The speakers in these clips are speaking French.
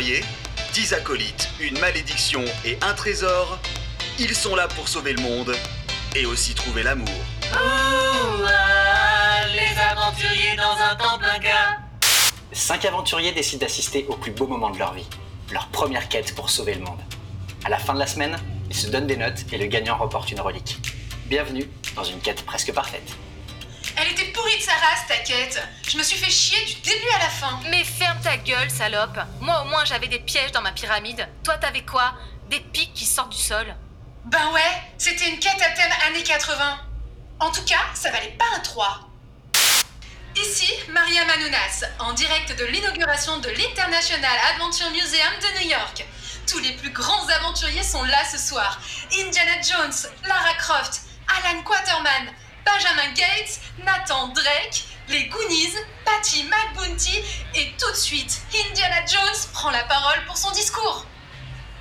aventuriers, 10 acolytes, une malédiction et un trésor. Ils sont là pour sauver le monde et aussi trouver l'amour. Ouah, les aventuriers dans un temple inca. Cinq aventuriers décident d'assister au plus beau moment de leur vie, leur première quête pour sauver le monde. À la fin de la semaine, ils se donnent des notes et le gagnant remporte une relique. Bienvenue dans une quête presque parfaite. Elle était pourrie de sa race, ta quête. Je me suis fait chier du début à la fin. Mais ferme ta gueule, salope. Moi au moins j'avais des pièges dans ma pyramide. Toi t'avais quoi? Des pics qui sortent du sol. Ben ouais, c'était une quête à thème années 80. En tout cas, ça valait pas un 3. Ici, Maria Manounas, en direct de l'inauguration de l'International Adventure Museum de New York. Tous les plus grands aventuriers sont là ce soir. Indiana Jones, Lara Croft, Alan Quaterman, Benjamin Gates, Nathan Drake, les Goonies, Patty McBounty et tout de suite, Indiana Jones prend la parole pour son discours.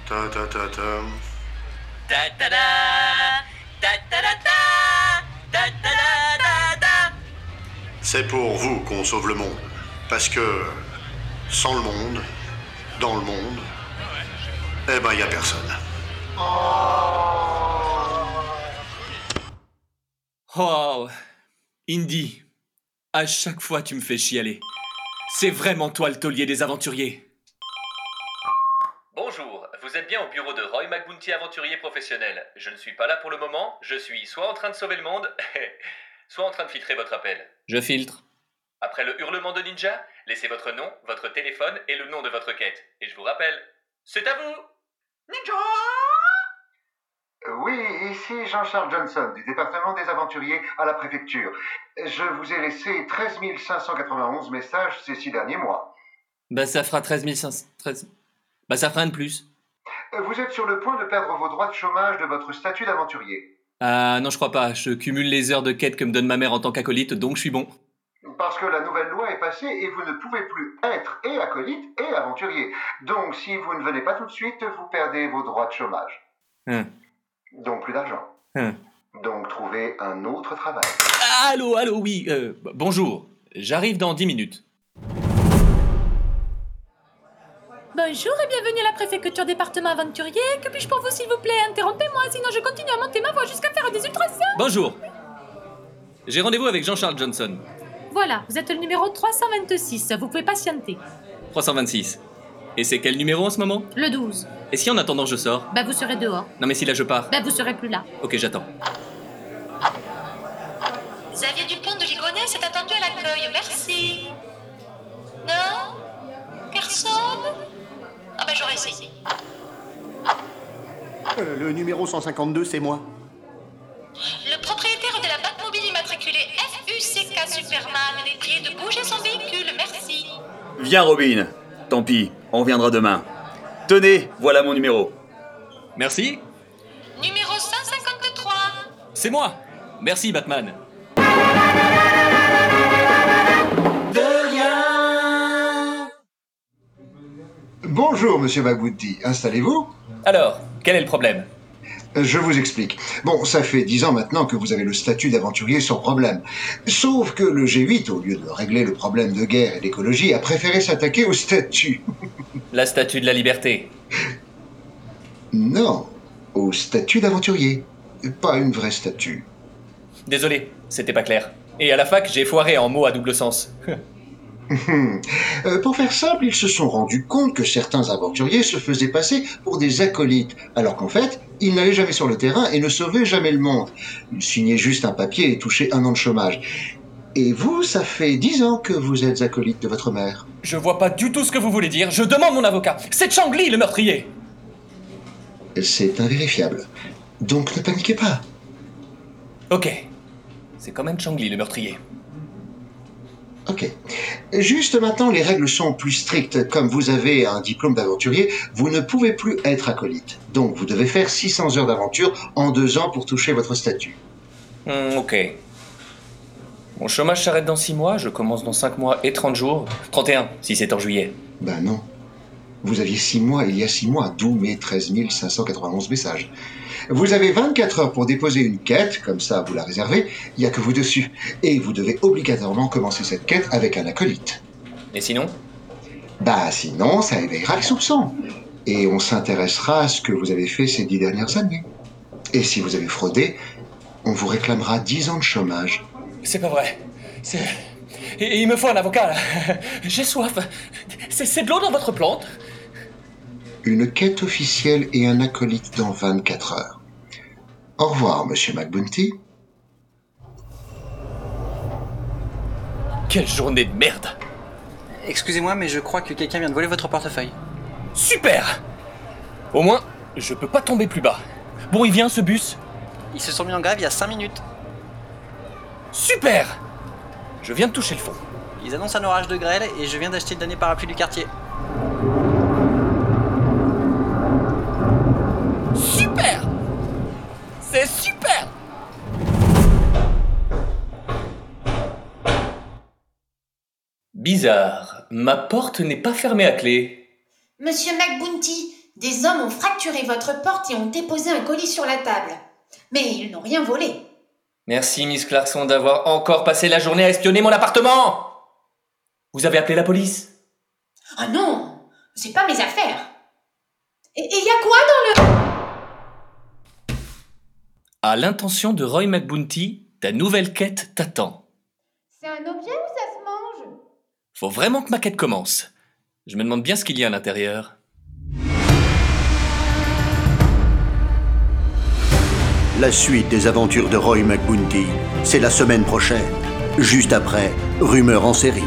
Ta ta ta ta. Ta ta da, ta ta da ta, ta ta da da da. C'est pour vous qu'on sauve le monde. Parce que sans le monde, dans le monde, eh ben y a personne. Oh, Indy, à chaque fois tu me fais chialer. C'est vraiment toi le taulier des aventuriers. Bonjour, vous êtes bien au bureau de Roy McBounty aventurier professionnel. Je ne suis pas là pour le moment, je suis soit en train de sauver le monde, soit en train de filtrer votre appel. Je filtre. Après le hurlement de ninja, laissez votre nom, votre téléphone et le nom de votre quête. Et je vous rappelle, c'est à vous Oui, ici Jean-Charles Johnson du département des aventuriers à la préfecture. Je vous ai laissé 13 591 messages ces six derniers mois. Bah ça fera 13 500... 13... Bah ça fera un de plus. Vous êtes sur le point de perdre vos droits de chômage de votre statut d'aventurier. Ah non je crois pas, je cumule les heures de quête que me donne ma mère en tant qu'acolyte, donc je suis bon. Parce que la nouvelle loi est passée et vous ne pouvez plus être et acolyte et aventurier. Donc si vous ne venez pas tout de suite, vous perdez vos droits de chômage. Hein. Donc plus d'argent. Hein. Donc trouvez un autre travail. Allô, allô, oui, euh, bonjour. J'arrive dans 10 minutes. Bonjour et bienvenue à la préfecture département aventurier. Que puis-je pour vous, s'il vous plaît? Interrompez-moi, sinon je continue à monter ma voix jusqu'à faire des ultrasons. Bonjour. J'ai rendez-vous avec Jean-Charles Johnson. Voilà, vous êtes le numéro 326. Vous pouvez patienter. 326. Et c'est quel numéro en ce moment Le 12. Et si en attendant je sors Bah, vous serez dehors. Non mais si là je pars. Bah, vous serez plus là. Ok, j'attends. Xavier Dupont de Ligonnès est attendu à l'accueil, merci. Non? Personne? Ah bah j'aurais essayé. Euh, le numéro 152, c'est moi. Le propriétaire de la Batmobile immatriculée FUCK Superman est prié de bouger son véhicule, merci. Viens Robin. Tant pis, on reviendra demain. Tenez, voilà mon numéro. Merci. Numéro 153. C'est moi. Merci Batman. Bonjour, monsieur Magouti. Installez-vous. Alors, quel est le problème? Je vous explique. Bon, ça fait dix ans maintenant que vous avez le statut d'aventurier sans problème. Sauf que le G8, au lieu de régler le problème de guerre et d'écologie, a préféré s'attaquer au statut. La statue de la liberté. Non, au statut d'aventurier. Pas une vraie statue. Désolé, c'était pas clair. Et à la fac, j'ai foiré en mots à double sens. Euh, pour faire simple, ils se sont rendus compte que certains aventuriers se faisaient passer pour des acolytes, alors qu'en fait, ils n'allaient jamais sur le terrain et ne sauvaient jamais le monde. Ils signaient juste un papier et touchaient un an de chômage. Et vous, ça fait dix ans que vous êtes acolyte de votre mère. Je vois pas du tout ce que vous voulez dire. Je demande mon avocat. C'est Changli, le meurtrier. C'est invérifiable. Donc ne paniquez pas. Ok. C'est quand même Changli, le meurtrier. Ok. Juste maintenant, les règles sont plus strictes. Comme vous avez un diplôme d'aventurier, vous ne pouvez plus être acolyte. Donc vous devez faire 600 heures d'aventure en deux ans pour toucher votre statut. Hmm, ok. Mon chômage s'arrête dans 6 mois, je commence dans 5 mois et 30 jours. 31, si c'est en juillet. Ben non. Vous aviez six mois il y a six mois, d'où mes 13 591 messages. Vous avez 24 heures pour déposer une quête, comme ça vous la réservez, il n'y a que vous dessus. Et vous devez obligatoirement commencer cette quête avec un acolyte. Et sinon? Bah sinon, ça éveillera le soupçon. Et on s'intéressera à ce que vous avez fait ces dix dernières années. Et si vous avez fraudé, on vous réclamera 10 ans de chômage. C'est pas vrai. C'est. Il il me faut un avocat. J'ai soif. C'est c'est de l'eau dans votre plante Une quête officielle et un acolyte dans 24 heures. Au revoir, monsieur McBounty. Quelle journée de merde Excusez-moi, mais je crois que quelqu'un vient de voler votre portefeuille. Super Au moins, je peux pas tomber plus bas. Bon, il vient ce bus Ils se sont mis en grève il y a 5 minutes. Super Je viens de toucher le fond. Ils annoncent un orage de grêle et je viens d'acheter le dernier parapluie du quartier. Super C'est super Bizarre, ma porte n'est pas fermée à clé. Monsieur McBounty, des hommes ont fracturé votre porte et ont déposé un colis sur la table. Mais ils n'ont rien volé. Merci, Miss Clarkson, d'avoir encore passé la journée à espionner mon appartement Vous avez appelé la police? Ah non, c'est pas mes affaires. Et il y a quoi dans le... À l'intention de Roy McBounty, ta nouvelle quête t'attend. C'est un objet ou ça se mange? Faut vraiment que ma quête commence. Je me demande bien ce qu'il y a à l'intérieur. La suite des aventures de Roy McBounty, c'est la semaine prochaine, juste après Rumeur en série.